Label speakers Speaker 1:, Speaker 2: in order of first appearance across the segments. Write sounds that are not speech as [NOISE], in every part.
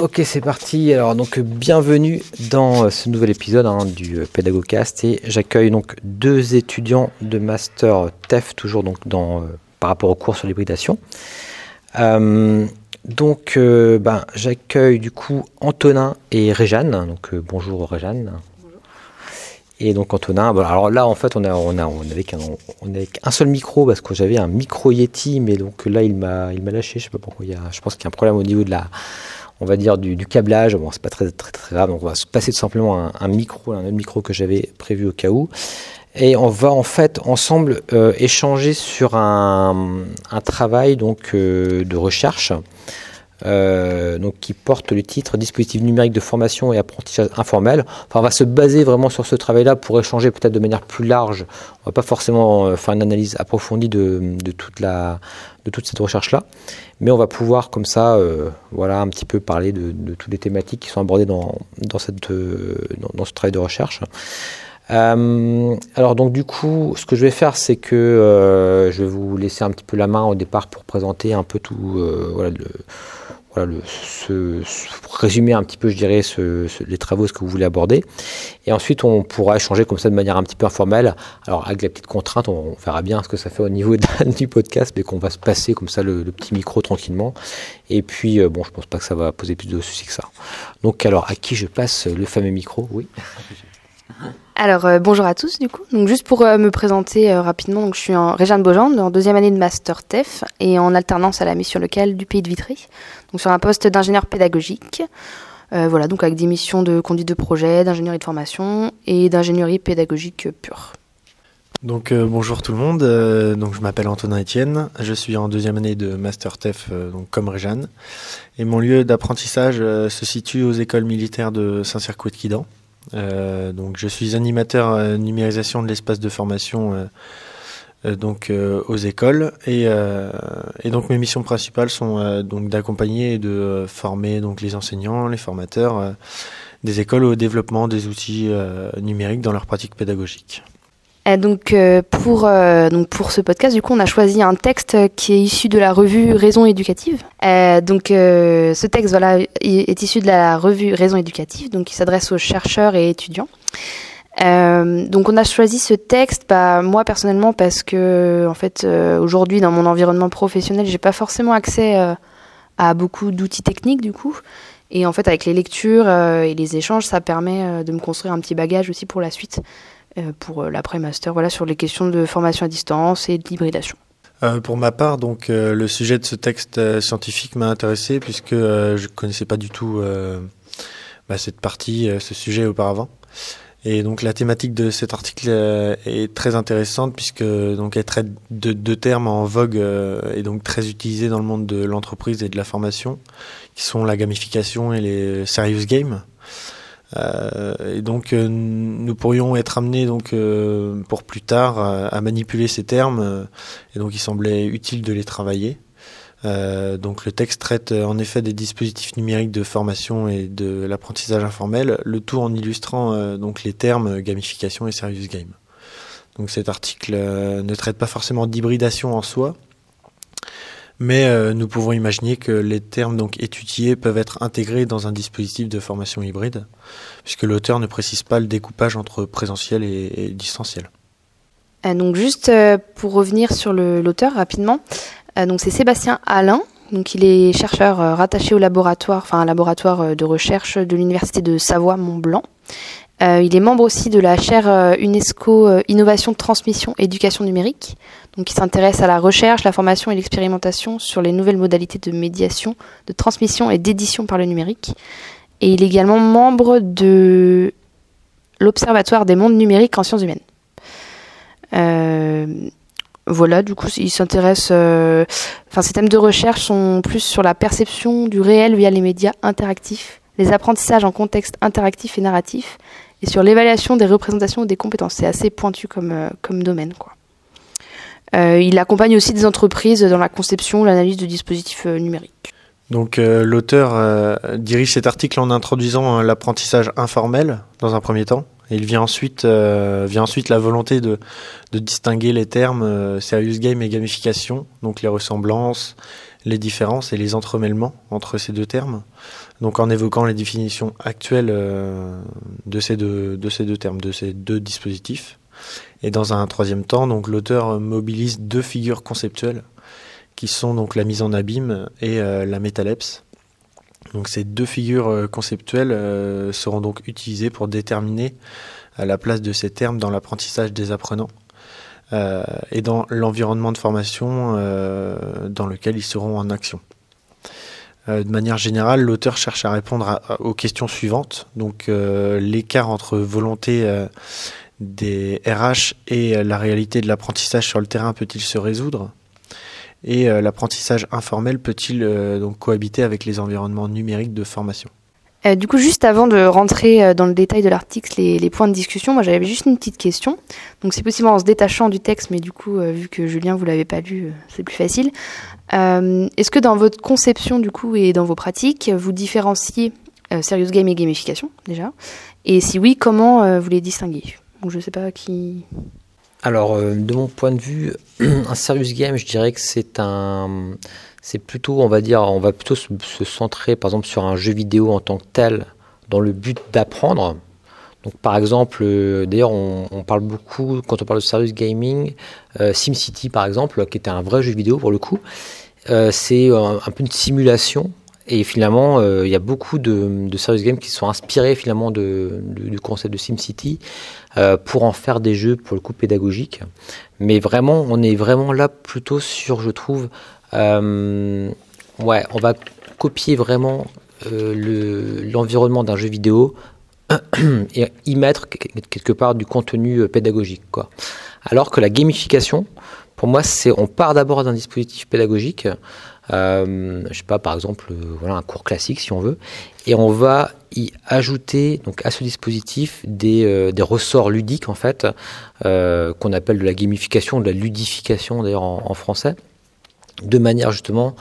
Speaker 1: Ok, c'est parti. Alors donc bienvenue dans euh, ce nouvel épisode hein, du euh, Pédagogcast et j'accueille donc deux étudiants de master TEF toujours donc dans euh, par rapport au cours sur l'hybridation. donc ben, j'accueille du coup Antonin et Réjeanne. Donc bonjour Réjeanne. Et donc Antonin, alors là en fait on a on a on avait qu'un on avec un seul micro parce que j'avais un micro Yeti, mais donc là il m'a il m'a lâché, je sais pas pourquoi il y a, je pense qu'il y a un problème au niveau de la on va dire du, câblage. Bon, c'est pas très, grave. Donc, on va se passer tout simplement un, micro, un autre micro que j'avais prévu au cas où. Et on va en fait ensemble euh, échanger sur un, travail donc euh, de recherche euh, donc qui porte le titre dispositif numérique de formation et apprentissage informel. Enfin, on va se baser vraiment sur ce travail-là pour échanger peut-être de manière plus large. On va pas forcément euh, faire une analyse approfondie de, de toute la de toute cette recherche-là, mais on va pouvoir comme ça, euh, voilà, un petit peu parler de, de, toutes les thématiques qui sont abordées dans, dans, cette, dans, dans ce travail de recherche. Euh, alors donc du coup, ce que je vais faire, c'est que euh, je vais vous laisser un petit peu la main au départ pour présenter un peu tout, euh, voilà, le, voilà, le, ce, pour résumer un petit peu, je dirais, ce, les travaux, ce que vous voulez aborder. Et ensuite, on pourra échanger comme ça de manière un petit peu informelle. Alors, avec la petite contrainte, on, verra bien ce que ça fait au niveau [LAUGHS] du podcast, mais qu'on va se passer comme ça le, petit micro tranquillement. Et puis, bon, je pense pas que ça va poser plus de soucis que ça. Donc, alors, à qui je passe le fameux micro? Oui. [LAUGHS]
Speaker 2: Alors euh, bonjour à tous du coup. Donc juste pour euh, me présenter euh, rapidement, je suis en Réjeanne Beaujean, en deuxième année de master TEF et en alternance à la mission locale du Pays de Vitry. Sur un poste d'ingénieur pédagogique. voilà, donc avec des missions de conduite de projet, d'ingénierie de formation et d'ingénierie pédagogique pure.
Speaker 3: Donc bonjour tout le monde, je m'appelle Antonin Etienne, je suis en deuxième année de Master TEF comme Réjeanne et mon lieu d'apprentissage se situe aux écoles militaires de Saint-Cirque-de-Quidan. Euh, donc, je suis animateur euh, numérisation de l'espace de formation euh, donc aux écoles et, et, donc mes missions principales sont donc d'accompagner et de former donc les enseignants, les formateurs des écoles au développement des outils numériques dans leur pratique pédagogique.
Speaker 2: Euh, donc, euh, pour, euh, donc pour ce podcast, du coup, on a choisi un texte qui est issu de la revue Raison éducative. donc ce texte voilà, est issu de la revue Raison éducative, donc qui s'adresse aux chercheurs et étudiants. donc on a choisi ce texte, bah, moi personnellement, parce que en fait aujourd'hui dans mon environnement professionnel, j'ai pas forcément accès à beaucoup d'outils techniques du coup. Et en fait avec les lectures et les échanges, ça permet de me construire un petit bagage aussi pour la suite. Euh, pour euh, l'après-master, voilà, sur les questions de formation à distance et d'hybridation.
Speaker 3: Euh, pour ma part, donc le sujet de ce texte scientifique m'a intéressé puisque je ne connaissais pas du tout bah, cette partie, ce sujet auparavant. Et donc la thématique de cet article est très intéressante puisque donc elle traite de deux termes en vogue et donc très utilisés dans le monde de l'entreprise et de la formation, qui sont la gamification et les serious games. Euh, et donc euh, nous pourrions être amenés donc euh, pour plus tard à manipuler ces termes et donc il semblait utile de les travailler. donc le texte traite en effet des dispositifs numériques de formation et de l'apprentissage informel, le tout en illustrant donc les termes gamification et serious game. Donc cet article ne traite pas forcément d'hybridation en soi, mais euh, nous pouvons imaginer que les termes donc étudiés peuvent être intégrés dans un dispositif de formation hybride, puisque l'auteur ne précise pas le découpage entre présentiel et, distanciel.
Speaker 2: Euh, donc juste euh, pour revenir sur l'auteur rapidement, donc c'est Sébastien Alain. Donc il est chercheur rattaché au laboratoire, enfin un laboratoire de recherche de l'université de Savoie Blanc. il est membre aussi de la chaire UNESCO Innovation, Transmission, Éducation numérique. Donc, il s'intéresse à la recherche, la formation et l'expérimentation sur les nouvelles modalités de médiation, de transmission et d'édition par le numérique. Et il est également membre de l'Observatoire des mondes numériques en sciences humaines. Euh, voilà, du coup, il s'intéresse. Euh, enfin, ses thèmes de recherche sont plus sur la perception du réel via les médias interactifs, les apprentissages en contexte interactif et narratif, et sur l'évaluation des représentations des compétences. C'est assez pointu comme, euh, domaine. Euh, il accompagne aussi des entreprises dans la conception, l'analyse de dispositifs euh, numériques.
Speaker 3: Donc l'auteur dirige cet article en introduisant l'apprentissage informel dans un premier temps. Et il vient ensuite, la volonté de, de distinguer les termes serious game et gamification, donc les ressemblances, les différences et les entremêlements entre ces deux termes. Donc en évoquant les définitions actuelles de, ces deux, de ces deux termes, de ces deux dispositifs. Et dans un troisième temps, donc l'auteur mobilise deux figures conceptuelles qui sont donc la mise en abîme et euh, la métalepse. Donc ces deux figures euh, conceptuelles euh, seront donc utilisées pour déterminer la place de ces termes dans l'apprentissage des apprenants et dans l'environnement de formation dans lequel ils seront en action. De manière générale, l'auteur cherche à répondre aux questions suivantes. Donc l'écart entre volonté des RH et euh, la réalité de l'apprentissage sur le terrain peut-il se résoudre? Et euh, l'apprentissage informel peut-il euh, donc cohabiter avec les environnements numériques de formation?
Speaker 2: Du coup, juste avant de rentrer dans le détail de l'article, les, points de discussion, moi j'avais juste une petite question. Donc c'est possible en se détachant du texte, mais du coup, vu que Julien vous l'avez pas lu, c'est plus facile. Est-ce que dans votre conception du coup et dans vos pratiques, vous différenciez serious game et gamification déjà? Et si oui, comment vous les distinguez? Ou je sais pas qui.
Speaker 1: Alors, euh, de mon point de vue, [CLEARS THROAT] un serious game, je dirais que c'est un, c'est plutôt, on va dire, on va plutôt se, centrer, par exemple, sur un jeu vidéo en tant que tel, dans le but d'apprendre. Donc, par exemple, euh, d'ailleurs, on, parle beaucoup quand on parle de serious gaming, euh, SimCity, par exemple, qui était un vrai jeu vidéo pour le coup. c'est un, peu une simulation et finalement, il y a beaucoup de, de, serious games qui sont inspirés finalement du concept de SimCity. Euh, pour en faire des jeux pour le coup pédagogiques. Mais vraiment, on est vraiment là plutôt sur, je trouve, euh, ouais, on va copier vraiment euh, l'environnement d'un jeu vidéo [CLEARS THROAT] et y mettre quelque part du contenu pédagogique. Alors que la gamification, pour moi, c'est on part d'abord d'un dispositif pédagogique euh, je sais pas, par exemple, euh, voilà, un cours classique si on veut, et on va y ajouter donc à ce dispositif des, euh, ressorts ludiques en fait, euh, qu'on appelle de la gamification, de la ludification d'ailleurs en, français, de manière justement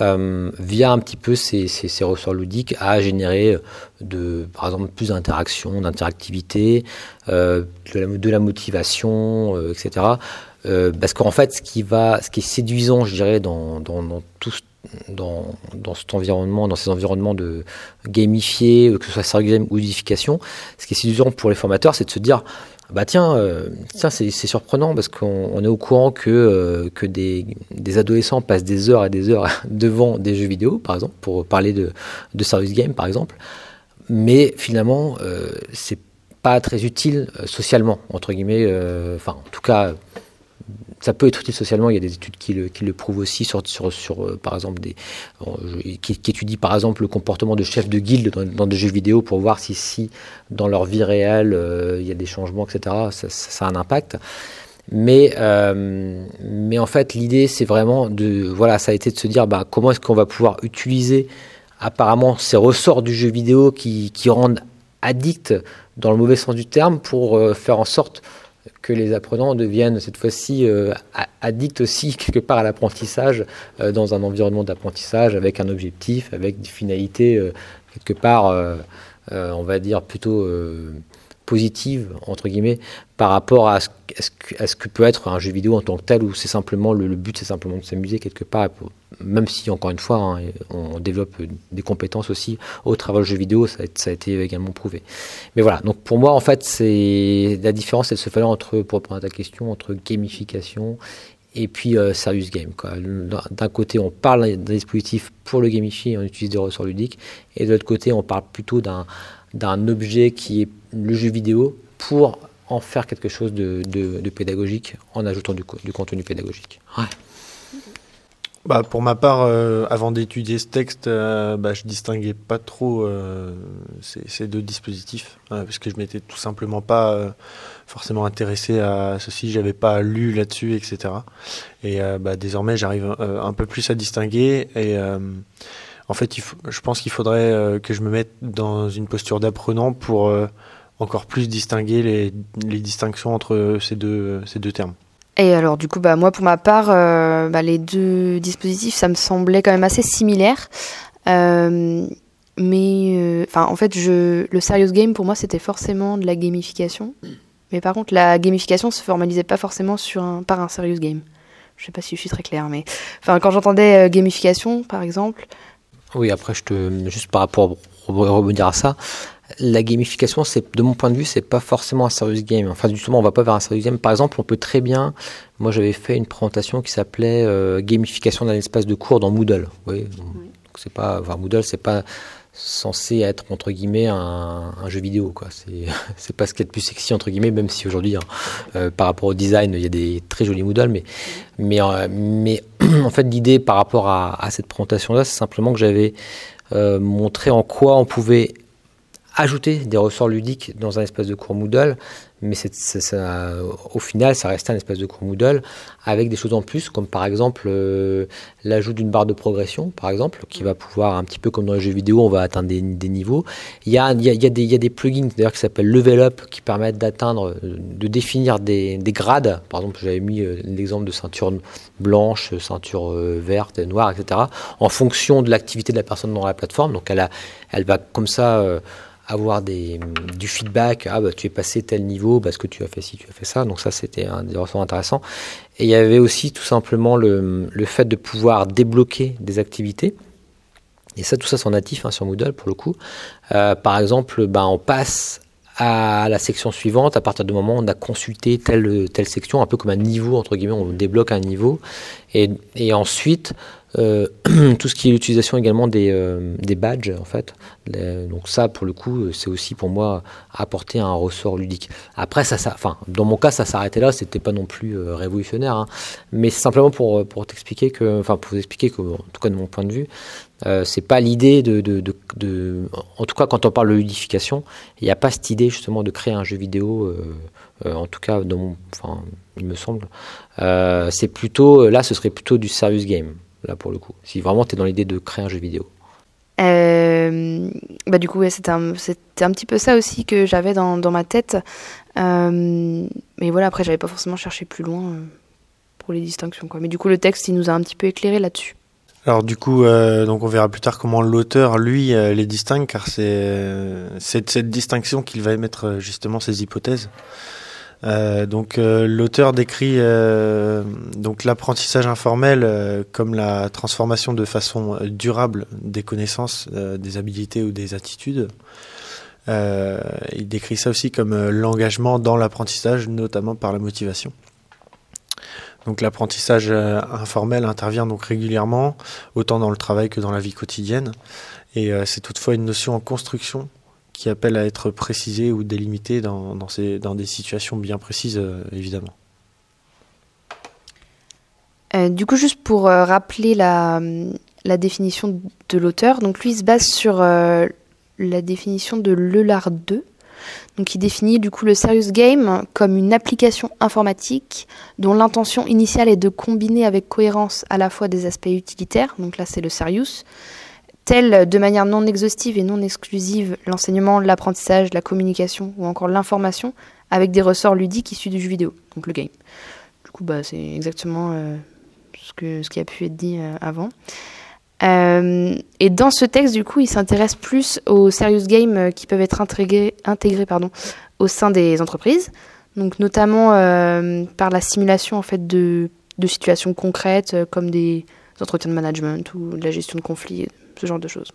Speaker 1: via un petit peu ces, ressorts ludiques à générer de, par exemple, plus d'interaction, d'interactivité, de, la, motivation, etc. Euh, parce qu'en fait, ce qui va, ce qui est séduisant, je dirais, dans, dans, tout, dans, dans, cet environnement, dans ces environnements de gamifier, euh, que ce soit serious game ou ludification, ce qui est séduisant pour les formateurs, c'est de se dire, bah tiens, euh, tiens c'est surprenant parce qu'on est au courant que, que des, des, adolescents passent des heures et des heures [LAUGHS] devant des jeux vidéo, par exemple, pour parler de, de serious game, par exemple, mais finalement, euh, c'est pas très utile socialement, entre guillemets, enfin, en tout cas, ça peut être utile socialement. Il y a des études qui le, prouvent aussi sur, euh, par exemple, des, qui, qui, étudient par exemple le comportement de chefs de guilde dans, des jeux vidéo pour voir si, dans leur vie réelle euh, il y a des changements, etc. Ça, a un impact. Mais, euh, mais en fait, l'idée, c'est vraiment de, voilà, ça a été de se dire, bah, comment est-ce qu'on va pouvoir utiliser apparemment ces ressorts du jeu vidéo qui, qui rendent addicts dans le mauvais sens du terme pour faire en sorte que les apprenants deviennent cette fois-ci euh, addicts aussi [LAUGHS] quelque part à l'apprentissage euh, dans un environnement d'apprentissage avec un objectif, avec des finalités euh, quelque part, on va dire plutôt positive, entre guillemets, par rapport à ce, à ce, que, peut être un jeu vidéo en tant que tel, où c'est simplement le, but, c'est simplement de s'amuser quelque part, même si, encore une fois, hein, on développe des compétences aussi au travers du jeu vidéo, ça a, été également prouvé. Mais voilà, donc pour moi, en fait, c'est la différence, elle se fait entre, pour répondre à ta question, entre gamification et puis euh, serious game. D'un côté, on parle d'un dispositif pour le gamifier, on utilise des ressorts ludiques, et de l'autre côté, on parle plutôt d'un objet qui est le jeu vidéo pour en faire quelque chose de, de, pédagogique en ajoutant du, du contenu pédagogique. Ouais.
Speaker 3: Bah, pour ma part, euh, avant d'étudier ce texte, euh, bah, je distinguais pas trop euh, ces, ces, deux dispositifs, hein, parce que je m'étais tout simplement pas euh, forcément intéressé à ceci, j'avais pas lu là-dessus, etc. Et bah, désormais, j'arrive un peu plus à distinguer et en fait, je pense qu'il faudrait que je me mette dans une posture d'apprenant pour encore plus distinguer les, distinctions entre ces deux, ces deux termes.
Speaker 2: Et alors du coup, bah, moi pour ma part, bah, les deux dispositifs, ça me semblait quand même assez similaire. Euh, mais euh, enfin, en fait, je, le serious game pour moi, c'était forcément de la gamification. Mais par contre, la gamification se formalisait pas forcément sur un, par un serious game. Je sais pas si je suis très claire, mais enfin, quand j'entendais euh, gamification, par exemple.
Speaker 1: Oui, après, je te juste par rapport à rebondir à ça, la gamification, c'est de mon point de vue, c'est pas forcément un serious game. Enfin, justement, on va pas vers un serious game. Par exemple, on peut très bien. Moi, j'avais fait une présentation qui s'appelait gamification d'un espace de cours dans Moodle. Oui. oui. C'est pas, enfin, Moodle, c'est pas censé être entre guillemets un, jeu vidéo quoi. C'est [LAUGHS] pas ce qui est le plus sexy entre guillemets même si aujourd'hui hein, euh, par rapport au design il y a des très jolis Moodle mais mais euh, mais [CLEARS THROAT] en fait l'idée par rapport à, cette présentation là c'est simplement que j'avais euh, montré en quoi on pouvait ajouter des ressorts ludiques dans un espace de cours Moodle mais au final, ça restait un espèce de cours Moodle avec des choses en plus, comme par exemple euh, l'ajout d'une barre de progression, par exemple, qui va pouvoir, un petit peu comme dans les jeux vidéo, on va atteindre des, niveaux. Il y, a, il, y a, des, il y a des plugins d'ailleurs qui s'appellent Level Up qui permettent d'atteindre, de définir des, des grades. Par exemple, j'avais mis euh, l'exemple de ceinture blanche, ceinture euh, verte, noire, etc. En fonction de l'activité de la personne dans la plateforme. Donc elle, a, elle va comme ça avoir des, du feedback, ah bah tu es passé tel niveau parce que tu as fait ci, tu as fait ça, donc ça c'était un des ressorts intéressants. Et il y avait aussi tout simplement le, le fait de pouvoir débloquer des activités. Et ça, tout ça, c'est natif hein, sur Moodle pour le coup. Euh, par exemple, bah, on passe à la section suivante à partir du moment où on a consulté telle, telle section, un peu comme un niveau, entre guillemets, on débloque un niveau. Et, et ensuite, euh, [CLEARS THROAT] tout ce qui est l'utilisation également des, euh, badges, en fait. donc ça, pour le coup, c'est aussi pour moi apporter un ressort ludique. Après, ça, enfin, dans mon cas, ça s'arrêtait là. C'était pas non plus euh, révolutionnaire, hein. mais c'est simplement pour pour t'expliquer que, enfin, pour vous expliquer que, en tout cas de mon point de vue, c'est pas l'idée de, de, de, en tout cas, quand on parle de ludification, il n'y a pas cette idée justement de créer un jeu vidéo. en tout cas, dans il me semble. c'est plutôt, là, ce serait plutôt du serious game là pour le coup Si vraiment tu es dans l'idée de créer un jeu vidéo.
Speaker 2: Euh, bah du coup, ouais, c'était un, un, petit peu ça aussi que j'avais dans, dans, ma tête. Euh, mais voilà, après, j'avais pas forcément cherché plus loin euh, pour les distinctions. Quoi. Mais du coup, le texte, il nous a un petit peu éclairé là-dessus.
Speaker 3: Alors du coup, donc on verra plus tard comment l'auteur, lui, les distingue, car c'est cette distinction qu'il va émettre justement ses hypothèses. Euh, donc euh, l'auteur décrit euh, donc l'apprentissage informel comme la transformation de façon durable des connaissances, des habilités ou des attitudes. il décrit ça aussi comme l'engagement dans l'apprentissage, notamment par la motivation. Donc l'apprentissage informel intervient donc régulièrement, autant dans le travail que dans la vie quotidienne, et c'est toutefois une notion en construction qui appelle à être précisé ou délimité dans, dans, ces, dans des situations bien précises, euh, évidemment.
Speaker 2: Euh, du coup, juste pour euh, rappeler la, la, définition de l'auteur, donc lui il se base sur la définition de Lelard 2. Donc il définit du coup le Serious Game comme une application informatique dont l'intention initiale est de combiner avec cohérence à la fois des aspects utilitaires, donc là c'est le Serious, tels de manière non exhaustive et non exclusive l'enseignement, l'apprentissage, la communication ou encore l'information avec des ressorts ludiques issus du jeu vidéo, donc le game. Du coup, bah, c'est exactement euh, ce, qui a pu être dit euh, avant. Euh, et dans ce texte, du coup, il s'intéresse plus aux serious games qui peuvent être intégrés, au sein des entreprises, donc notamment par la simulation en fait de situations concrètes comme des entretiens de management ou de la gestion de conflits, ce genre de choses.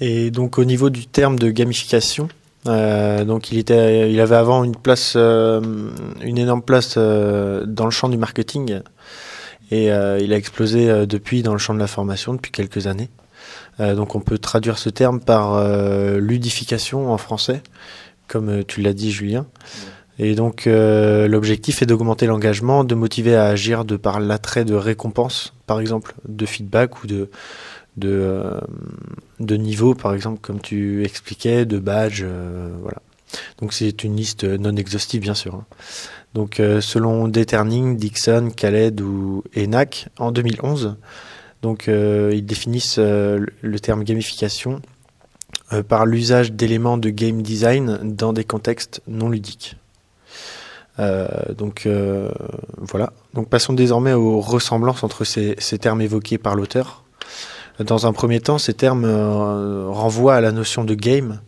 Speaker 3: Et donc au niveau du terme de gamification, euh, donc il était, il avait avant une place, euh, une énorme place euh, dans le champ du marketing, et il a explosé depuis dans le champ de la formation depuis quelques années. donc on peut traduire ce terme par ludification en français, comme tu l'as dit Julien. Et donc euh, l'objectif est d'augmenter l'engagement, de motiver à agir de par l'attrait de récompense, par exemple, de feedback ou de de, euh, par exemple, comme tu expliquais, de badge, euh, voilà. Donc c'est une liste non exhaustive, bien sûr. Hein. Donc, selon Deterning, Dixon, Khaled ou ENAC, en 2011, donc, ils définissent le terme gamification par l'usage d'éléments de game design dans des contextes non ludiques. Donc voilà. Donc passons désormais aux ressemblances entre ces, termes évoqués par l'auteur. Dans un premier temps, ces termes renvoient à la notion de game.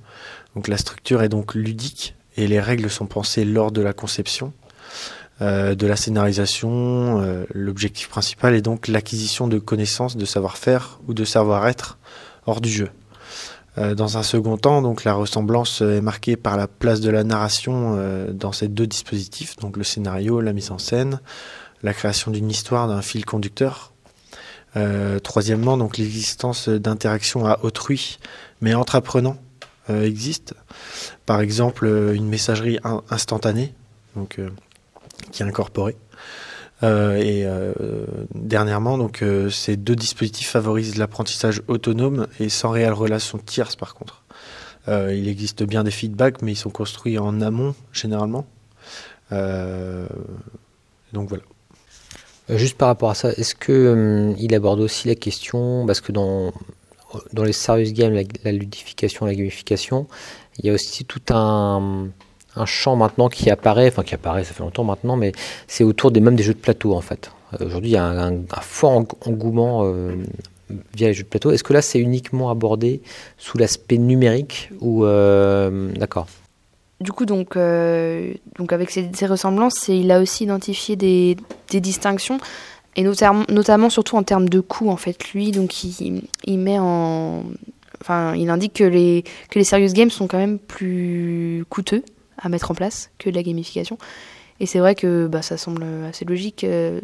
Speaker 3: Donc la structure est donc ludique et les règles sont pensées lors de la conception. Euh, de la scénarisation. Euh, l'objectif principal est donc l'acquisition de connaissances, de savoir-faire ou de savoir-être hors du jeu. Euh, dans un second temps, donc la ressemblance est marquée par la place de la narration dans ces deux dispositifs, donc le scénario, la mise en scène, la création d'une histoire, d'un fil conducteur. troisièmement, donc l'existence d'interactions à autrui, mais entre apprenants existe. Par exemple, une messagerie instantanée, donc qui est incorporé. Euh, et euh, dernièrement, donc, euh, ces deux dispositifs favorisent l'apprentissage autonome et sans réelle relation tierce par contre. il existe bien des feedbacks, mais ils sont construits en amont généralement. donc voilà.
Speaker 1: Juste par rapport à ça, est-ce que il aborde aussi la question, parce que dans, dans les serious games, la ludification, la gamification, il y a aussi tout un, un champ maintenant qui apparaît, enfin qui apparaît, ça fait longtemps maintenant, mais c'est autour des mêmes des jeux de plateau en fait. Euh, aujourd'hui, il y a un, fort engouement euh, via les jeux de plateau. Est-ce que là, c'est uniquement abordé sous l'aspect numérique ou euh, d'accord
Speaker 2: Du coup, donc, donc avec ces, ressemblances, il a aussi identifié des, distinctions et notamment, notamment surtout en termes de coûts en fait. Lui, donc il, il met en Enfin, il indique que les, que les serious games sont quand même plus coûteux à mettre en place que de la gamification. Et c'est vrai que bah, ça semble assez logique euh,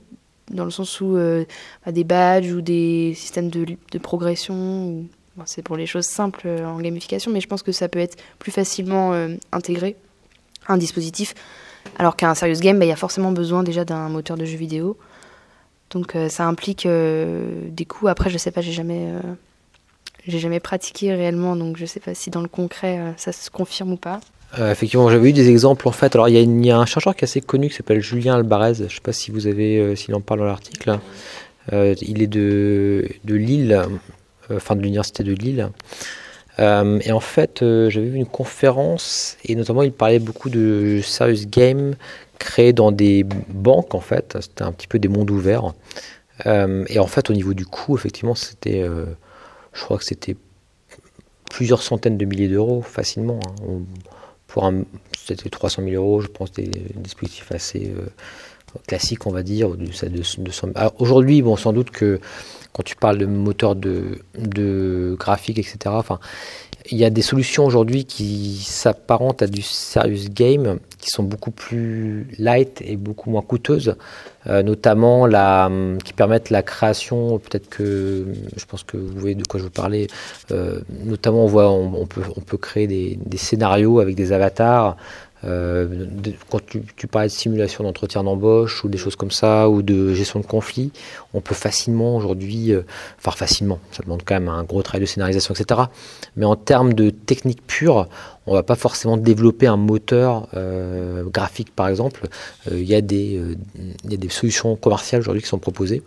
Speaker 2: dans le sens où euh, bah, des badges ou des systèmes de, progression, c'est pour les choses simples euh, en gamification, mais je pense que ça peut être plus facilement intégré un dispositif. Alors qu'un serious game, bah, il y a forcément besoin déjà d'un moteur de jeu vidéo. Donc ça implique des coûts. Après, je sais pas, j'ai jamais, j'ai jamais pratiqué réellement, donc je sais pas si dans le concret ça se confirme ou pas.
Speaker 1: Euh, effectivement, j'avais eu des exemples en fait. Alors, il y, a un chercheur qui est assez connu qui s'appelle Julien Albarez. Je ne sais pas si vous avez, euh, s'il en parle dans l'article. Euh, il est de, Lille, enfin de l'université de Lille. et en fait, j'avais vu une conférence et notamment il parlait beaucoup de serious game créés dans des banques en fait. C'était un petit peu des mondes ouverts. et en fait, au niveau du coût, effectivement, c'était, je crois que c'était plusieurs centaines de milliers d'euros facilement. Hein pour un, c'était 300 000 euros, je pense, des, dispositifs assez euh, classiques, on va dire. De, aujourd'hui, bon, sans doute que quand tu parles de moteur de, de graphique, etc., enfin, il y a des solutions aujourd'hui qui s'apparentent à du serious game, qui sont beaucoup plus light et beaucoup moins coûteuses, euh, notamment la, qui permettent la création, peut-être que, je pense que vous voyez de quoi je veux parler, euh, notamment on, voit, on, peut, on peut créer des scénarios avec des avatars, euh, quand tu, parlais de simulation d'entretien d'embauche ou des choses comme ça, ou de gestion de conflit, on peut facilement aujourd'hui, euh, enfin facilement, ça demande quand même un gros travail de scénarisation, etc. Mais en termes de technique pure, on va pas forcément développer un moteur euh, graphique, par exemple. Il y, y a des solutions commerciales aujourd'hui qui sont proposées.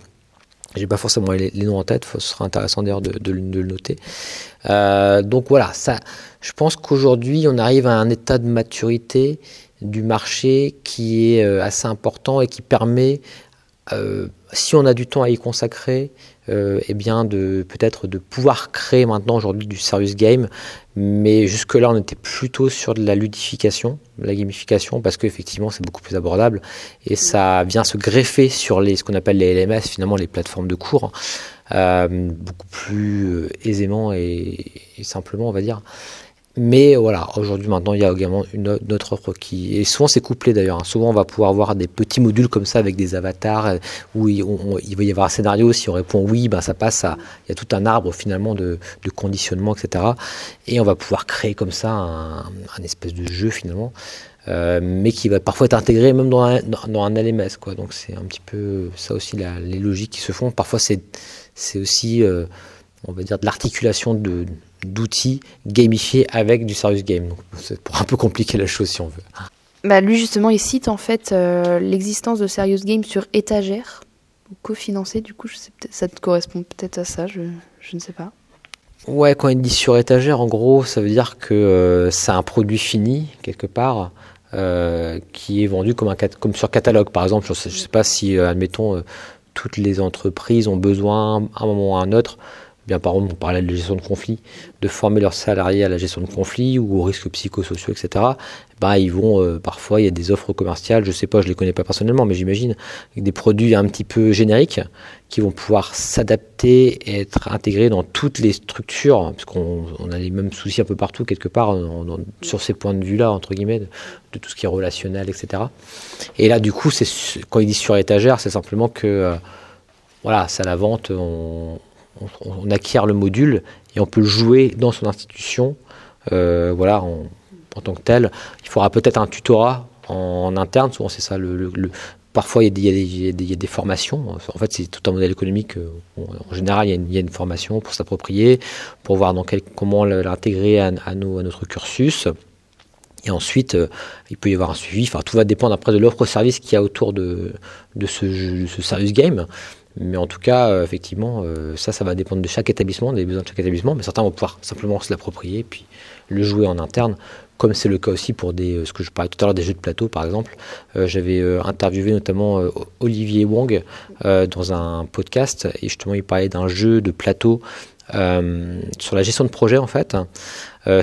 Speaker 1: J'ai pas forcément les, noms en tête, ce sera intéressant d'ailleurs de, le noter. donc voilà, ça, je pense qu'aujourd'hui, on arrive à un état de maturité du marché qui est euh, assez important et qui permet, euh, si on a du temps à y consacrer, euh, eh bien de peut-être de pouvoir créer maintenant aujourd'hui du serious game. Mais jusque-là, on était plutôt sur de la ludification, la gamification, parce qu'effectivement, c'est beaucoup plus abordable et ça vient se greffer sur les, ce qu'on appelle les LMS, finalement les plateformes de cours, beaucoup plus aisément et, et simplement, on va dire. Mais voilà, aujourd'hui maintenant, il y a également une, autre offre qui... Et souvent c'est couplé d'ailleurs. Hein. Souvent on va pouvoir avoir des petits modules comme ça avec des avatars euh, où il, va y avoir un scénario. Si on répond oui, ben ça passe à... Il y a tout un arbre finalement de, conditionnement, etc. Et on va pouvoir créer comme ça un, espèce de jeu finalement. Euh, mais qui va parfois être intégré même dans un, dans, un LMS. Quoi. Donc c'est un petit peu ça aussi les logiques qui se font. Parfois c'est aussi, euh, on va dire, de l'articulation de d'outils gamifiés avec du serious game. C'est pour un peu compliquer la chose si on veut.
Speaker 2: Bah, lui, justement, il cite en fait euh, l'existence de Serious Games sur étagère, cofinancé, du coup, je sais, peut-être- ça te correspond peut-être à ça, je, je ne sais pas.
Speaker 1: Ouais, quand il dit sur étagère, en gros, ça veut dire que euh, c'est un produit fini, quelque part, euh, qui est vendu comme, un, comme sur catalogue. Par exemple, je sais, je sais pas si, euh, admettons, toutes les entreprises ont besoin, à un moment ou à un autre, bien par exemple, on parlait de la gestion de conflits, de former leurs salariés à la gestion de conflits ou aux risques psychosociaux, etc. Bah, ils vont, euh, parfois, il y a des offres commerciales, je sais pas, je les connais pas personnellement, mais j'imagine, des produits un petit peu génériques qui vont pouvoir s'adapter et être intégrés dans toutes les structures, parce qu'on on a les mêmes soucis un peu partout, quelque part, sur ces points de vue-là, entre guillemets, de, tout ce qui est relationnel, etc. Et là, du coup, quand il dit sur étagère, c'est simplement que, euh, voilà, c'est à la vente, on, on- acquiert le module et on peut le jouer dans son institution, euh, voilà, en, en tant que tel. Il faudra peut-être un tutorat en, interne, souvent c'est ça le- Parfois, il y, a des, y formations. En fait, c'est tout un modèle économique. euh, En général, il y, a une, formation pour s'approprier, pour voir dans comment l'intégrer à, notre cursus. Et ensuite, euh, il peut y avoir un suivi. Enfin, tout va dépendre après de l'offre-service qu'il y a autour de, ce, de ce service game. Mais en tout cas, euh, effectivement, euh, ça, ça va dépendre de chaque établissement, des besoins de chaque établissement. Mais certains vont pouvoir simplement se l'approprier, puis le jouer en interne, comme c'est le cas aussi pour des, euh, ce que je parlais tout à l'heure des jeux de plateau, par exemple. J'avais interviewé notamment Olivier Wang euh, dans un podcast, et justement, il parlait d'un jeu de plateau sur la gestion de projet, en fait.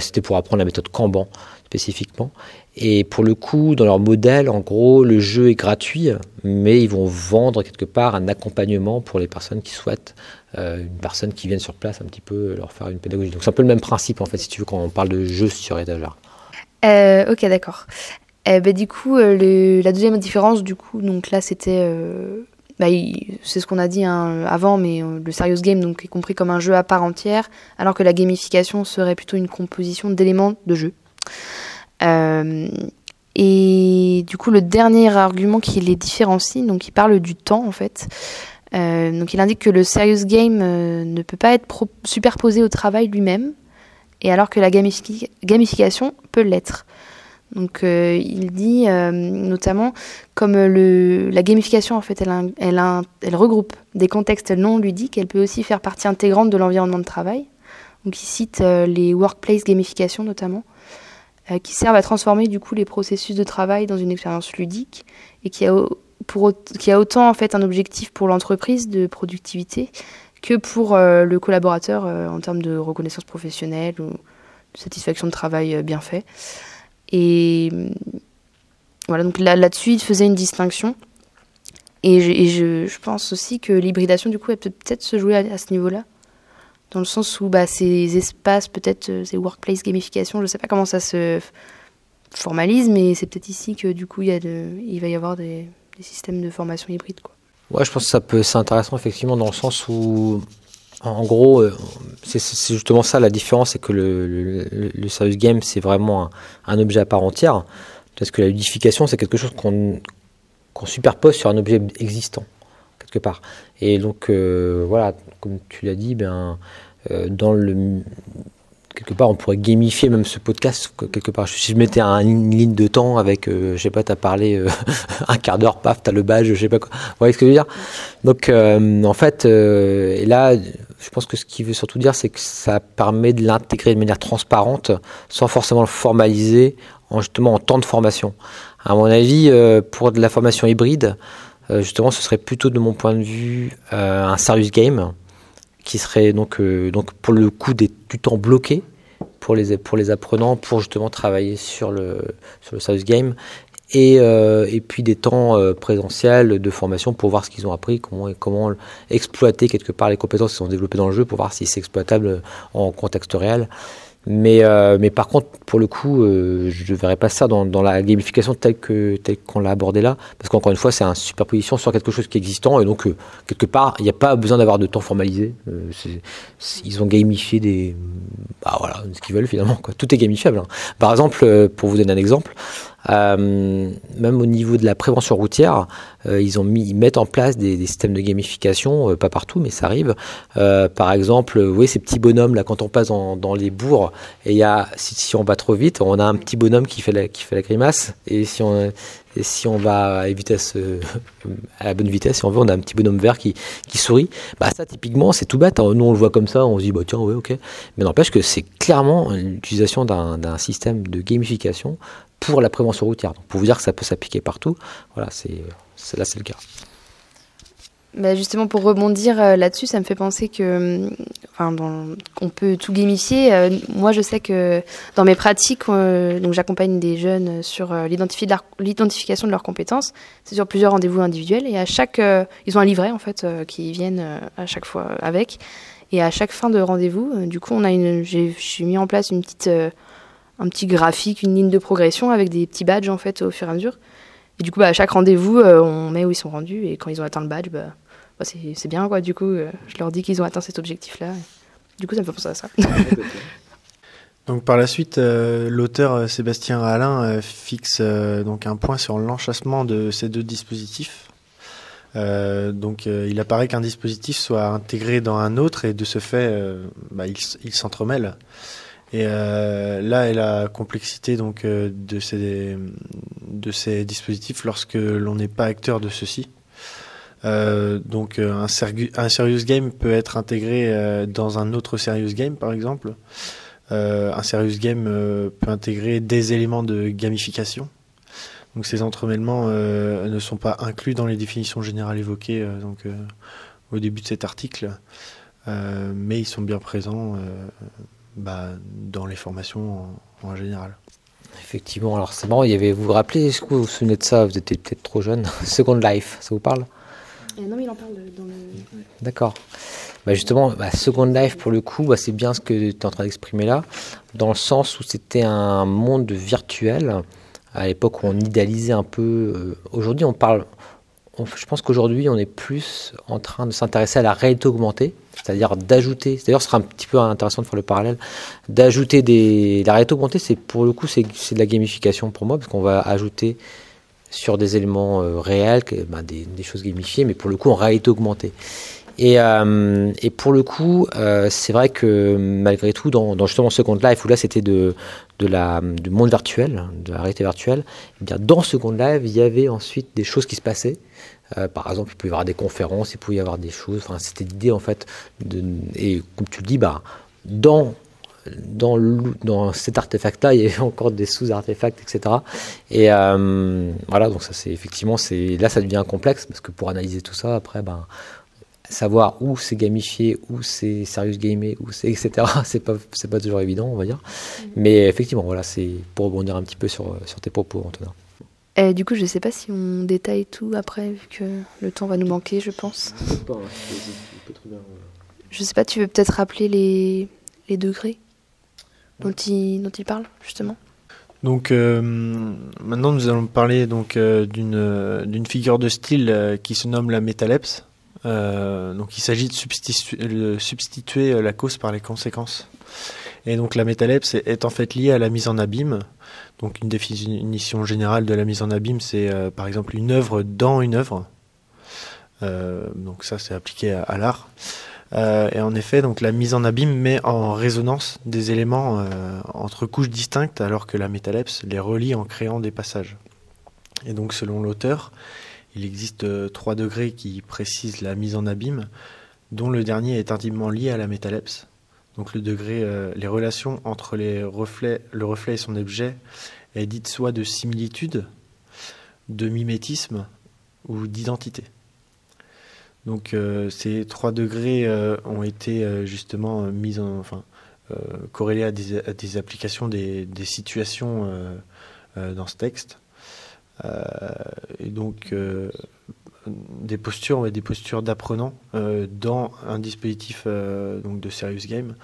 Speaker 1: C'était pour apprendre la méthode Kanban spécifiquement. Et pour le coup, dans leur modèle, en gros, le jeu est gratuit, mais ils vont vendre quelque part un accompagnement pour les personnes qui souhaitent, euh, une personne qui vienne sur place un petit peu leur faire une pédagogie. Donc c'est un peu le même principe en fait, si tu veux, quand on parle de jeu sur étagère.
Speaker 2: Euh, ok, d'accord. Euh, du coup, euh, la deuxième différence, du coup, donc là, c'était, euh, bah, c'est ce qu'on a dit hein, avant, mais euh, le serious game donc est compris comme un jeu à part entière, alors que la gamification serait plutôt une composition d'éléments de jeu. Euh, et du coup, le dernier argument qui les différencie, donc il parle du temps en fait. Euh, donc il indique que le serious game euh, ne peut pas être superposé au travail lui-même, et alors que la gamifi- gamification peut l'être. Donc il dit notamment comme la gamification en fait elle, regroupe des contextes non ludiques, elle peut aussi faire partie intégrante de l'environnement de travail. Donc il cite les workplace gamification notamment, qui servent à transformer du coup les processus de travail dans une expérience ludique et qui a, pour, qui a autant en fait un objectif pour l'entreprise de productivité que pour euh, le collaborateur euh, en termes de reconnaissance professionnelle ou de satisfaction de travail euh, bien fait. Et hum, voilà, donc là- là-dessus, il faisait une distinction. Et, je, je, pense aussi que l'hybridation, du coup, elle peut peut-être se jouer à ce niveau-là. Dans le sens où bah, ces espaces, peut-être euh, ces workplace gamification, je ne sais pas comment ça se formalise, mais c'est peut-être ici que du coup, il, a va y avoir des, systèmes de formation hybride. Quoi.
Speaker 1: Ouais, je pense que ça peut, c'est intéressant effectivement dans le sens où, en gros, euh, c'est justement ça la différence, c'est que le, serious game c'est vraiment un, objet à part entière, parce que la ludification c'est quelque chose qu'on superpose sur un objet existant part. Et donc euh, voilà, comme tu l'as dit, ben euh, dans le quelque part on pourrait gamifier même ce podcast que- quelque part. Si je mettais un- une ligne de temps avec, euh, je sais pas, t'as parlé [LAUGHS] un quart d'heure, paf, t'as le badge, je sais pas quoi. Vous voyez ce que je veux dire? Donc en fait, et là, je pense que ce qu'il veut surtout dire, c'est que ça permet de l'intégrer de manière transparente, sans forcément le formaliser, en, justement en temps de formation. À mon avis, pour de la formation hybride, justement, ce serait plutôt de mon point de vue euh, un serious game qui serait donc, euh, donc pour le coup des, du temps bloqué pour les, apprenants pour justement travailler sur le, serious game et, euh, puis des temps euh, présentiels de formation pour voir ce qu'ils ont appris, comment, comment exploiter quelque part les compétences qui sont développées dans le jeu pour voir si c'est exploitable en contexte réel. Mais, euh, mais par contre, pour le coup, euh, je ne verrais pas ça dans, dans la gamification telle que telle qu'on l'a abordé là, parce qu'encore une fois, c'est une superposition sur quelque chose qui est existant, et donc euh, quelque part, il n'y a pas besoin d'avoir de temps formalisé. Euh, c'est- c'est- ils ont gamifié des, bah voilà, ce qu'ils veulent finalement. Quoi. Tout est gamifiable. hein. Par exemple, euh, pour vous donner un exemple, Euh, même au niveau de la prévention routière, euh, ils, ont mis, ils mettent en place des, des systèmes de gamification, euh, pas partout, mais ça arrive. Par exemple, vous voyez ces petits bonhommes là, quand on passe dans, dans les bourgs, et y a, si, si, on va trop vite, on a un petit bonhomme qui fait la, qui fait la grimace, et si on, et si on va à, vitesse, euh, [LAUGHS] à la bonne vitesse, si on veut, on a un petit bonhomme vert qui, sourit. Bah ça, typiquement, c'est tout bête. Hein. Nous, on le voit comme ça, on se dit, bah tiens, ouais, ok. Mais n'empêche que c'est clairement l'utilisation d'un système de gamification pour la prévention routière. Donc, pour vous dire que ça peut s'appliquer partout, voilà, là, c'est le cas.
Speaker 2: Bah justement, pour rebondir euh, là-dessus, ça me fait penser que, enfin, dans, peut tout gamifier. Euh, moi, je sais que dans mes pratiques, euh, donc j'accompagne des jeunes sur euh, l'identification de leurs compétences. C'est sur plusieurs rendez-vous individuels et à chaque, euh, ils ont un livret en fait euh, qui viennent à chaque fois avec. Et à chaque fin de rendez-vous, du coup, on a une, j'ai mis en place une petite, un petit graphique, une ligne de progression avec des petits badges en fait au fur et à mesure. Et du coup, bah, à chaque rendez-vous, on met où ils sont rendus et quand ils ont atteint le badge, bah, c'est bien quoi. Du coup euh, je leur dis qu'ils ont atteint cet objectif là du coup ça me fait penser à ça. [LAUGHS]
Speaker 3: Donc par la suite euh, l'auteur Sébastien Alain euh, fixe donc un point sur l'enchassement de ces deux dispositifs. Donc il apparaît qu'un dispositif soit intégré dans un autre et de ce fait bah, il, il s'entremêle. Et là est la complexité donc de ces de ces dispositifs lorsque l'on n'est pas acteur de ceux-ci euh, donc euh, un, serious game peut être intégré euh, dans un autre serious game par exemple. Un serious game peut intégrer des éléments de gamification. Donc ces entremêlements ne sont pas inclus dans les définitions générales évoquées donc, au début de cet article, mais ils sont bien présents bah, dans les formations en, en général.
Speaker 1: Effectivement, alors c'est marrant, il y avait, vous vous rappelez, est-ce que vous vous souvenez de ça? Vous étiez peut-être trop jeune. [LAUGHS] Second Life, ça vous parle?
Speaker 2: Euh, non, il en parle dans le.
Speaker 1: D'accord. Bah justement, bah Second Life, pour le coup, bah c'est bien ce que tu es en train d'exprimer là, dans le sens où c'était un monde virtuel, à l'époque où on idéalisait un peu. Euh, aujourd'hui, on parle. Je pense qu'aujourd'hui, on est plus en train de s'intéresser à la réalité augmentée, c'est-à-dire d'ajouter. D'ailleurs, ce sera un petit peu intéressant de faire le parallèle, d'ajouter des. La réalité augmentée, c'est pour le coup, c'est de la gamification pour moi, parce qu'on va ajouter sur des éléments euh, réels, ben, des, choses gamifiées, mais pour le coup en réalité augmentée. Et, euh, et pour le coup, euh, c'est vrai que malgré tout, dans, dans justement Second Life, où là c'était de, la, du monde virtuel, de la réalité virtuelle, eh bien, dans Second Life, il y avait ensuite des choses qui se passaient. Par exemple, il pouvait y avoir des conférences, il pouvait y avoir des choses. Enfin, c'était l'idée en fait. Et comme tu le dis, bah, dans dans, dans cet artefact-là, il y avait [LAUGHS] encore des sous-artefacts, etc. Et euh, voilà, donc ça c'est effectivement, c'est là ça devient complexe parce que pour analyser tout ça, après, ben, savoir où c'est gamifié, où c'est serious gamé, où c'est etc. [LAUGHS] C'est pas c'est pas toujours évident, on va dire. Mais effectivement, voilà, c'est pour rebondir un petit peu sur sur tes propos, Antonin.
Speaker 2: Et du coup, je sais pas si on détaille tout après, vu que le temps va nous manquer, je pense. Je sais pas, tu veux peut-être rappeler les, les degrés? Dont il, dont parle, justement
Speaker 3: donc euh, maintenant nous allons parler donc euh, d'une d'une figure de style euh, qui se nomme la métalepse. donc il s'agit de substituer, la cause par les conséquences. Et donc la métalepse est, en fait liée à la mise en abîme. Donc une définition générale de la mise en abîme, c'est par exemple une œuvre dans une œuvre. donc ça c'est appliqué à l'art. Euh, et en effet, donc la mise en abîme met en résonance des éléments euh, entre couches distinctes, alors que la métalepse les relie en créant des passages. Et donc, selon l'auteur, il existe euh, trois degrés qui précisent la mise en abîme, dont le dernier est intimement lié à la métalepse. Donc, le degré, les relations entre les reflets, le reflet et son objet est dite soit de similitude, de mimétisme ou d'identité. Donc euh, ces trois degrés euh, ont été euh, justement mis en, enfin, corrélés à des, à des, applications des, des situations dans ce texte. et donc des postures, des postures d'apprenant dans un dispositif donc de serious game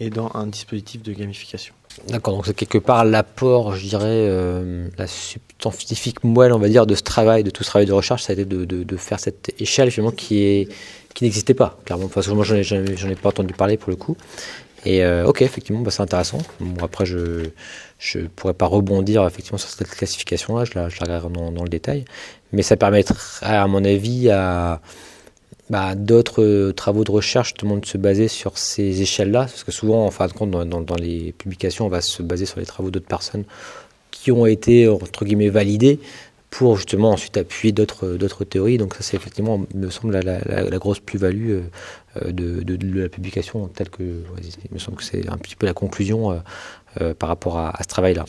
Speaker 3: et dans un dispositif de gamification.
Speaker 1: D'accord, donc c'est quelque part l'apport, je dirais, euh, la scientifique moelle, on va dire, de ce travail, de tout ce travail de recherche, ça a été de, de, faire cette échelle finalement qui est qui n'existait pas, clairement. Parce que moi, j'en ai, ai pas entendu parler pour le coup. Et ok, effectivement, bah, c'est intéressant. Après, je je pourrais pas rebondir effectivement sur cette classification-là, je la, je la regarde dans, le détail. Mais ça permettrait, à mon avis, à bah, d'autres travaux de recherche de se baser sur ces échelles-là, parce que souvent, en fin de compte, dans, dans, les publications, on va se baser sur les travaux d'autres personnes qui ont été entre guillemets validées pour justement ensuite appuyer d'autres théories. Donc ça, c'est effectivement, me semble, la grosse plus-value euh, de, de, la publication telle que, il me semble que c'est un petit peu la conclusion euh, euh, par rapport à, ce travail-là.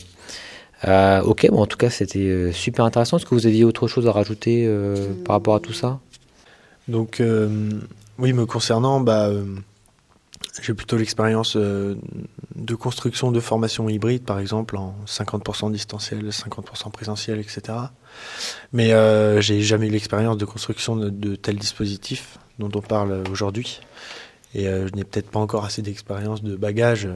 Speaker 1: Euh, ok, bon, en tout cas, c'était super intéressant. Est-ce que vous aviez autre chose à rajouter euh, par rapport à tout ça?
Speaker 3: Donc, euh, oui, me concernant, bah, j'ai plutôt l'expérience de construction de formation hybride, par exemple, en 50% distanciel, 50% présentiel, etc. Mais euh, j'ai jamais eu l'expérience de construction de, de tels dispositifs dont on parle aujourd'hui. Et euh, je n'ai peut-être pas encore assez d'expérience de bagage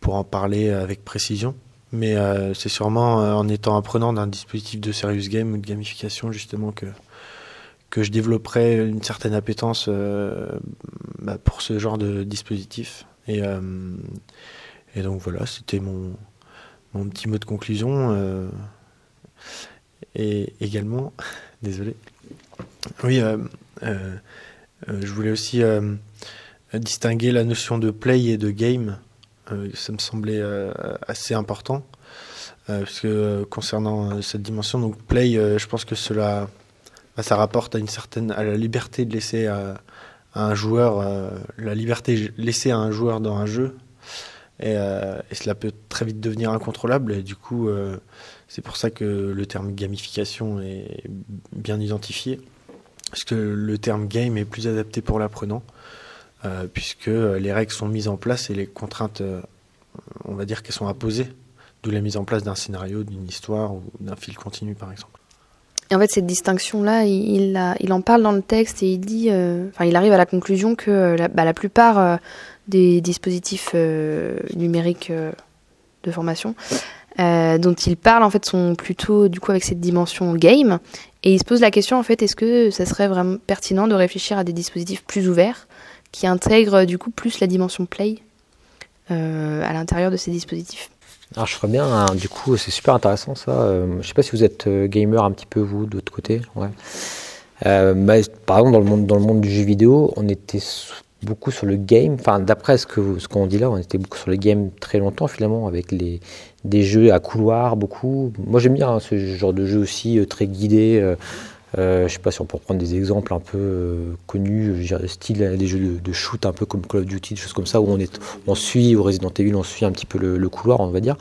Speaker 3: pour en parler avec précision. Mais euh, c'est sûrement en étant apprenant d'un dispositif de serious game ou de gamification justement que, que je développerai une certaine appétence euh, bah, pour ce genre de dispositif. Et, euh, et donc voilà, c'était mon, mon petit mot de conclusion. Euh, et également, [LAUGHS] désolé. Oui, je voulais aussi distinguer la notion de play et de game. ça me semblait assez important. parce que concernant cette dimension, donc play, je pense que cela bah, ça rapporte à une certaine à la liberté de laisser à, à un joueur euh, la liberté laissée à un joueur dans un jeu. Et, euh, et, cela peut très vite devenir incontrôlable. Et du coup euh, c'est pour ça que le terme gamification est bien identifié. Parce que le terme game est plus adapté pour l'apprenant euh, puisque les règles sont mises en place et les contraintes on va dire qu'elles sont apposées d'où la mise en place d'un scénario d'une histoire ou d'un fil continu par exemple
Speaker 2: et en fait, cette distinction-là, il, il, en parle dans le texte et il dit, euh, enfin, il arrive à la conclusion que euh, la, bah, la plupart euh, des dispositifs numériques de formation dont il parle en fait sont plutôt du coup avec cette dimension game. Et il se pose la question en fait, est-ce que ça serait vraiment pertinent de réfléchir à des dispositifs plus ouverts qui intègrent du coup plus la dimension play à l'intérieur de ces dispositifs?
Speaker 1: Alors je ferais bien, hein, du coup c'est super intéressant ça. Euh, je sais pas si vous êtes euh, gamer un petit peu vous de l'autre côté. Ouais. Euh, bah, par exemple dans le monde dans le monde du jeu vidéo, on était beaucoup sur le game. Enfin d'après ce que ce qu'on dit là, on était beaucoup sur le game très longtemps finalement avec les des jeux à couloir beaucoup. Moi j'aime bien hein, ce genre de jeu aussi euh, très guidé. Euh, je sais pas si on peut prendre des exemples un peu euh, connus, je style euh, des jeux de, shoot un peu comme Call of Duty, des choses comme ça, où on, suit, ou Resident Evil, on suit un petit peu le, couloir, on va dire.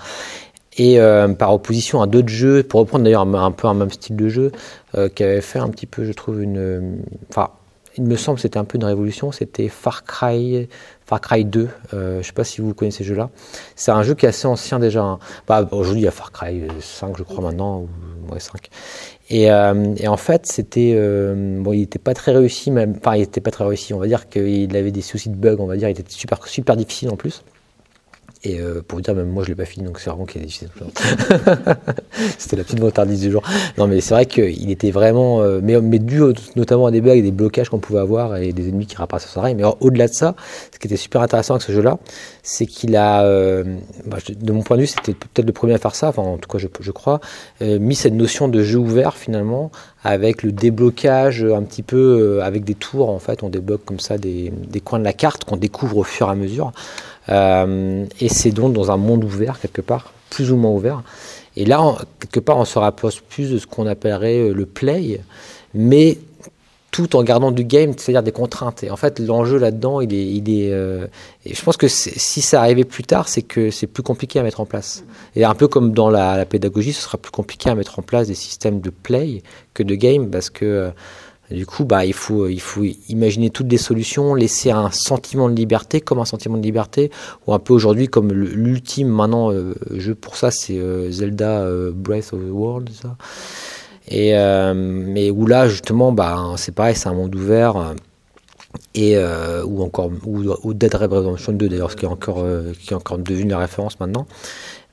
Speaker 1: Et euh, par opposition à d'autres jeux, pour reprendre d'ailleurs un, un, peu un même style de jeu, euh, qui avait fait un petit peu, je trouve, une. Enfin, il me semble que c'était un peu une révolution, c'était Far Cry, Far Cry 2. Euh, je sais pas si vous connaissez ce jeu-là. C'est un jeu qui est assez ancien déjà. Hein. Bah, Aujourd'hui, il y a Far Cry 5, je crois, maintenant, ou ouais, 5. Et, euh, et, en fait, c'était euh, bon, il n'était pas très réussi, même. Enfin, il n'était pas très réussi. On va dire qu'il avait des soucis de bugs. On va dire, il était super super difficile en plus. Et euh, pour vous dire, même moi je l'ai pas fini, donc c'est vraiment qu'il est difficile. [LAUGHS] C'était la petite vantardise du jour. Non, mais c'est vrai qu'il était vraiment, euh, mais, mais dû notamment à des bugs et des blocages qu'on pouvait avoir et des ennemis qui rapparaissent sur rail. Mais au-delà de ça, ce qui était super intéressant avec ce jeu-là, c'est qu'il a, euh, bah, de mon point de vue, c'était peut-être le premier à faire ça, enfin en tout cas je, je crois, euh, mis cette notion de jeu ouvert finalement avec le déblocage un petit peu euh, avec des tours en fait, on débloque comme ça des, des coins de la carte qu'on découvre au fur et à mesure. Euh, et c'est donc dans un monde ouvert, quelque part, plus ou moins ouvert. Et là, quelque part, on se rapproche plus de ce qu'on appellerait le play, mais tout en gardant du game, c'est-à-dire des contraintes. Et en fait, l'enjeu là-dedans, il est, il est. Euh, et je pense que si ça arrivait plus tard, c'est que c'est plus compliqué à mettre en place. Et un peu comme dans la, la, pédagogie, ce sera plus compliqué à mettre en place des systèmes de play que de game, parce que euh, du coup, bah, il faut, faut imaginer toutes des solutions, laisser un sentiment de liberté comme un sentiment de liberté, ou un peu aujourd'hui comme l'ultime maintenant euh, jeu pour ça, c'est euh, Zelda euh, Breath of the World, ça. Et euh, mais où là justement, bah, c'est pareil, c'est un monde ouvert. Et euh, ou encore ou Dead Red Redemption 2 d'ailleurs, ce qui est encore qui est encore devenu la référence maintenant.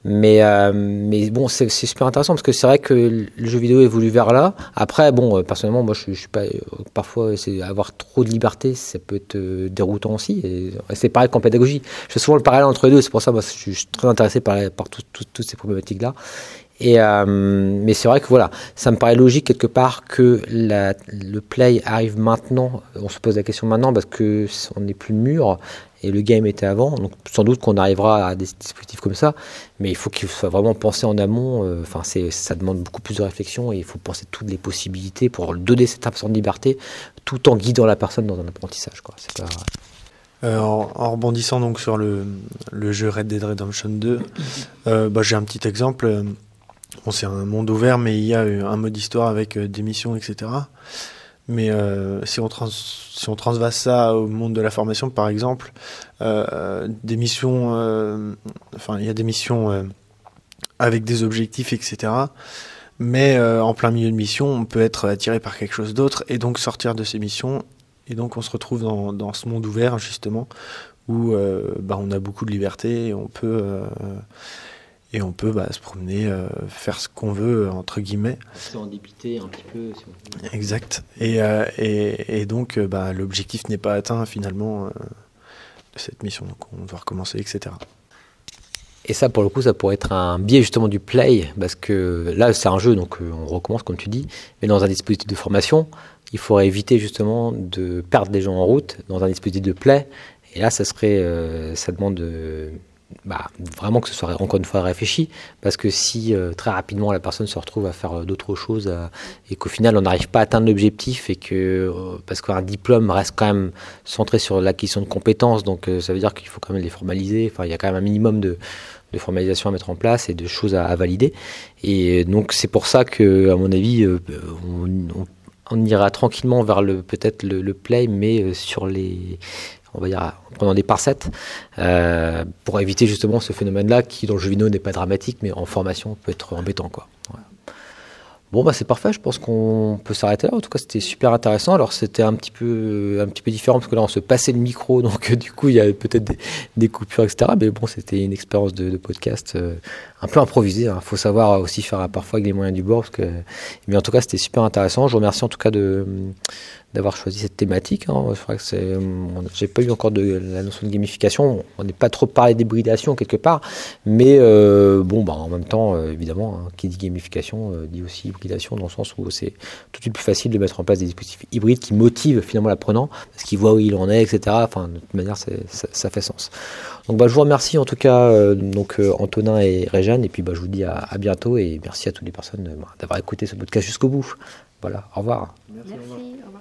Speaker 1: Mais, euh, mais bon, c'est super intéressant parce que c'est vrai que le jeu vidéo évolue vers là. Après, bon, euh, personnellement, moi, je, suis pas. Euh, parfois, avoir trop de liberté, ça peut être déroutant aussi. C'est pareil qu'en pédagogie. Je fais souvent le parallèle entre les deux. C'est pour ça, moi, je suis très intéressé par, toutes ces problématiques-là. Et mais c'est vrai que voilà, ça me paraît logique quelque part que le play arrive maintenant. On se pose la question maintenant parce que on n'est plus mûr et le game était avant. Donc sans doute qu'on arrivera à des dispositifs comme ça, mais il faut qu'il soit vraiment pensé en amont. Euh, enfin, c'est ça demande beaucoup plus de réflexion et il faut penser toutes les possibilités pour donner cette impression de liberté, tout en guidant la personne dans un apprentissage.
Speaker 3: Euh, en, rebondissant donc sur le, jeu Red Dead Redemption 2, euh, bah, j'ai un petit exemple. Bon, c'est un monde ouvert, mais il y a un mode histoire avec des missions, etc. Mais euh, si, on trans si on transvase ça au monde de la formation, par exemple, euh, des missions, euh, enfin, il y a des missions avec des objectifs, etc. Mais en plein milieu de mission, on peut être attiré par quelque chose d'autre et donc sortir de ces missions. Et donc, on se retrouve dans, dans ce monde ouvert, justement, où bah, on a beaucoup de liberté et on peut et on peut bah, se promener, euh, faire ce qu'on veut, entre guillemets.
Speaker 1: en dépité un petit peu. Si
Speaker 3: on... Exact. Et, euh, et, et, donc, euh, bah, l'objectif n'est pas atteint finalement euh, de cette mission. Donc, on doit recommencer, etc.
Speaker 1: Et ça, pour le coup, ça pourrait être un biais justement du play, parce que là, c'est un jeu, donc on recommence, comme tu dis, mais dans un dispositif de formation, il faudrait éviter justement de perdre des gens en route dans un dispositif de play. Et là, ça serait, ça demande de bah, vraiment que ce soit encore une fois réfléchi, parce que si euh, très rapidement la personne se retrouve à faire euh, d'autres choses euh, et qu'au final on n'arrive pas à atteindre l'objectif et que parce qu'un diplôme reste quand même centré sur l'acquisition de compétences, donc ça veut dire qu'il faut quand même les formaliser. Enfin, il y a quand même un minimum de, formalisation à mettre en place et de choses à, valider. Et donc c'est pour ça que, à mon avis, on, ira tranquillement vers le peut-être le play, mais sur les on va dire en prenant des parsettes, euh, pour éviter justement ce phénomène-là qui dans le jeu n'est pas dramatique, mais en formation peut être embêtant. Quoi. Bon bah c'est parfait, je pense qu'on peut s'arrêter là. En tout cas c'était super intéressant. Alors c'était un petit peu un petit peu différent parce que là on se passait le micro, [LAUGHS] donc du coup il y avait peut-être des, coupures etc. Mais bon c'était une expérience de, de podcast euh, un peu improvisée. Il hein. faut savoir aussi faire parfois avec les moyens du bord. Parce que... Mais en tout cas c'était super intéressant. Je vous remercie en tout cas de d'avoir choisi cette thématique. Hein. Je crois que c'est, j'ai pas eu encore de la notion de gamification. On n'est pas trop parlé d'hybridation quelque part, mais euh, bon, bah en même temps, euh, évidemment, hein, qui dit gamification euh, dit aussi hybridation dans le sens où c'est tout de suite plus facile de mettre en place des dispositifs hybrides qui motivent finalement l'apprenant parce qu'il voit où il en est, etc. Enfin, de toute manière, ça, ça, fait sens. Donc, bah, je vous remercie en tout cas, euh, donc Antonin et Réjeanne, et puis bah, je vous dis à, à, bientôt et merci à toutes les personnes d'avoir écouté ce podcast jusqu'au bout. Voilà, au revoir.
Speaker 2: Merci, merci au revoir.